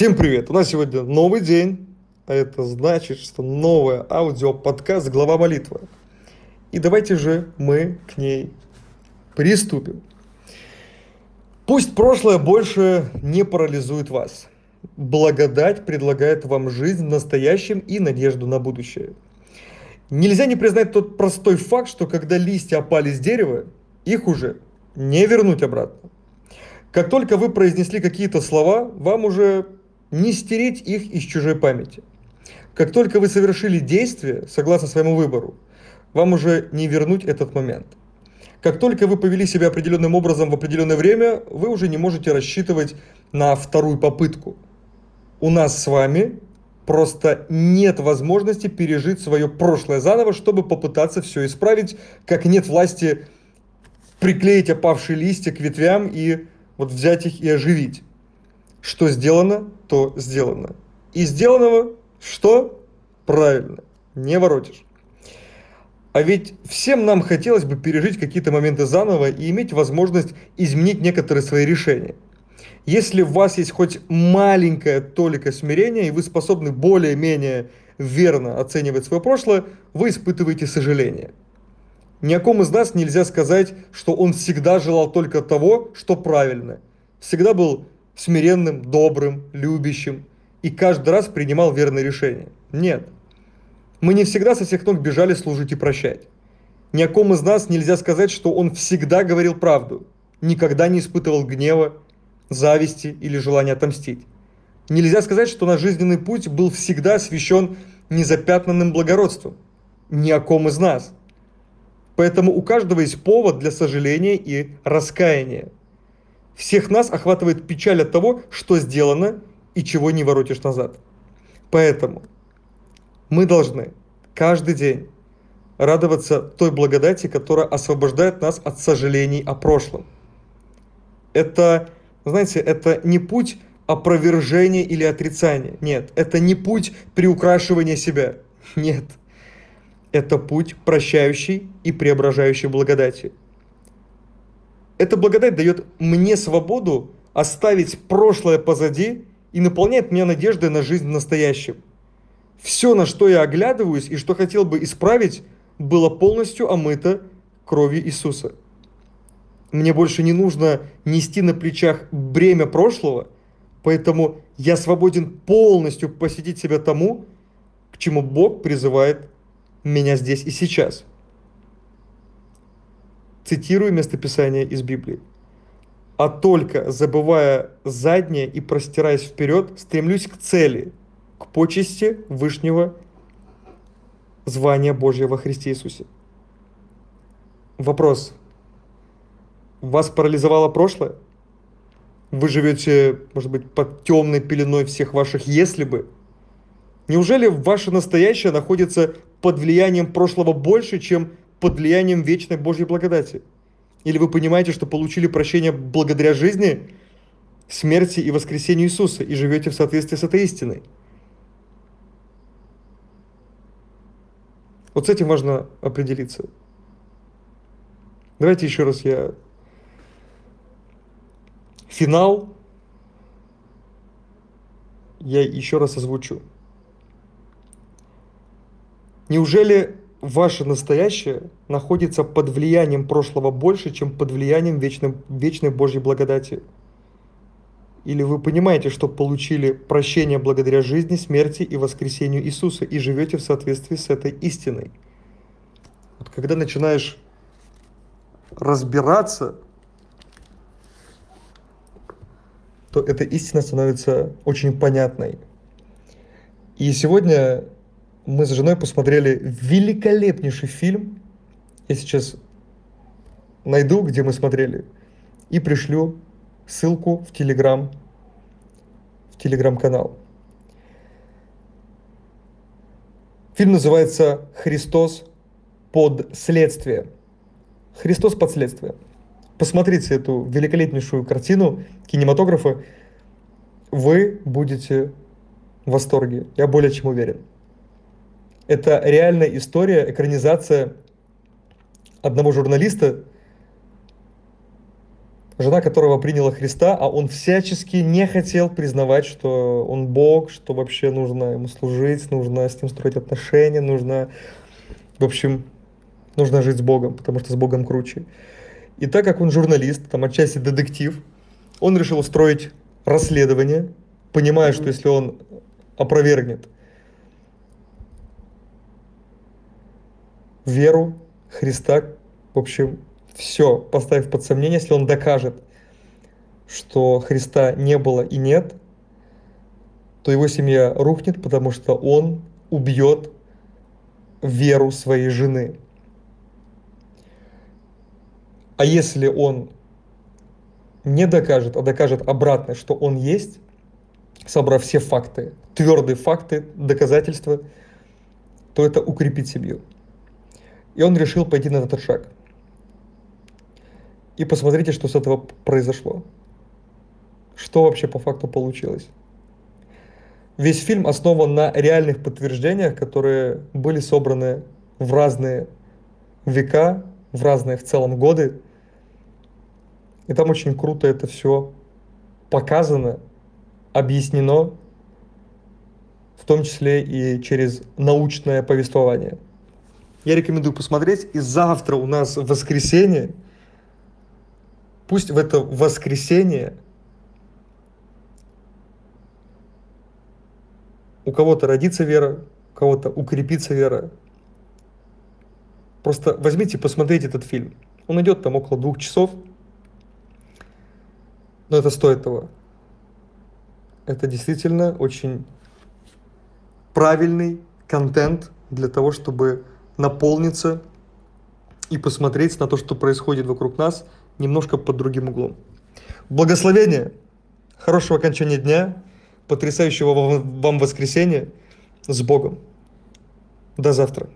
Всем привет! У нас сегодня новый день, а это значит, что новая аудиоподкаст «Глава молитвы». И давайте же мы к ней приступим. Пусть прошлое больше не парализует вас. Благодать предлагает вам жизнь в настоящем и надежду на будущее. Нельзя не признать тот простой факт, что когда листья опали с дерева, их уже не вернуть обратно. Как только вы произнесли какие-то слова, вам уже не стереть их из чужой памяти. Как только вы совершили действие, согласно своему выбору, вам уже не вернуть этот момент. Как только вы повели себя определенным образом в определенное время, вы уже не можете рассчитывать на вторую попытку. У нас с вами просто нет возможности пережить свое прошлое заново, чтобы попытаться все исправить, как нет власти приклеить опавшие листья к ветвям и вот взять их и оживить. Что сделано, то сделано. И сделанного что? Правильно, не воротишь. А ведь всем нам хотелось бы пережить какие-то моменты заново и иметь возможность изменить некоторые свои решения. Если у вас есть хоть маленькая толика смирения, и вы способны более-менее верно оценивать свое прошлое, вы испытываете сожаление. Ни о ком из нас нельзя сказать, что он всегда желал только того, что правильно. Всегда был смиренным, добрым, любящим и каждый раз принимал верное решение. Нет. Мы не всегда со всех ног бежали служить и прощать. Ни о ком из нас нельзя сказать, что он всегда говорил правду, никогда не испытывал гнева, зависти или желания отомстить. Нельзя сказать, что наш жизненный путь был всегда освящен незапятнанным благородством. Ни о ком из нас. Поэтому у каждого есть повод для сожаления и раскаяния. Всех нас охватывает печаль от того, что сделано и чего не воротишь назад. Поэтому мы должны каждый день радоваться той благодати, которая освобождает нас от сожалений о прошлом. Это, знаете, это не путь опровержения или отрицания. Нет, это не путь приукрашивания себя. Нет. Это путь прощающий и преображающий благодати. Эта благодать дает мне свободу оставить прошлое позади и наполняет меня надеждой на жизнь в настоящем. Все, на что я оглядываюсь и что хотел бы исправить, было полностью омыто кровью Иисуса. Мне больше не нужно нести на плечах бремя прошлого, поэтому я свободен полностью посвятить себя тому, к чему Бог призывает меня здесь и сейчас – цитирую местописание из Библии. «А только, забывая заднее и простираясь вперед, стремлюсь к цели, к почести Вышнего звания Божьего во Христе Иисусе». Вопрос. Вас парализовало прошлое? Вы живете, может быть, под темной пеленой всех ваших «если бы»? Неужели ваше настоящее находится под влиянием прошлого больше, чем под влиянием вечной Божьей благодати? Или вы понимаете, что получили прощение благодаря жизни, смерти и воскресению Иисуса и живете в соответствии с этой истиной? Вот с этим важно определиться. Давайте еще раз я... Финал я еще раз озвучу. Неужели ваше настоящее находится под влиянием прошлого больше, чем под влиянием вечной, вечной Божьей благодати? Или вы понимаете, что получили прощение благодаря жизни, смерти и воскресению Иисуса и живете в соответствии с этой истиной? Вот когда начинаешь разбираться, то эта истина становится очень понятной. И сегодня мы с женой посмотрели великолепнейший фильм. Я сейчас найду, где мы смотрели, и пришлю ссылку в Телеграм, в Телеграм-канал. Фильм называется «Христос под следствие». «Христос под следствие». Посмотрите эту великолепнейшую картину кинематографа. Вы будете в восторге. Я более чем уверен. Это реальная история, экранизация одного журналиста, жена которого приняла Христа, а он всячески не хотел признавать, что он Бог, что вообще нужно ему служить, нужно с ним строить отношения, нужно, в общем, нужно жить с Богом, потому что с Богом круче. И так как он журналист, там отчасти детектив, он решил устроить расследование, понимая, что если он опровергнет веру Христа, в общем, все, поставив под сомнение, если он докажет, что Христа не было и нет, то его семья рухнет, потому что он убьет веру своей жены. А если он не докажет, а докажет обратное, что он есть, собрав все факты, твердые факты, доказательства, то это укрепит семью. И он решил пойти на этот шаг. И посмотрите, что с этого произошло. Что вообще по факту получилось. Весь фильм основан на реальных подтверждениях, которые были собраны в разные века, в разные в целом годы. И там очень круто это все показано, объяснено, в том числе и через научное повествование. Я рекомендую посмотреть. И завтра у нас воскресенье. Пусть в это воскресенье у кого-то родится вера, у кого-то укрепится вера. Просто возьмите, посмотрите этот фильм. Он идет там около двух часов. Но это стоит того. Это действительно очень правильный контент для того, чтобы наполниться и посмотреть на то, что происходит вокруг нас, немножко под другим углом. Благословения, хорошего окончания дня, потрясающего вам воскресенья с Богом. До завтра.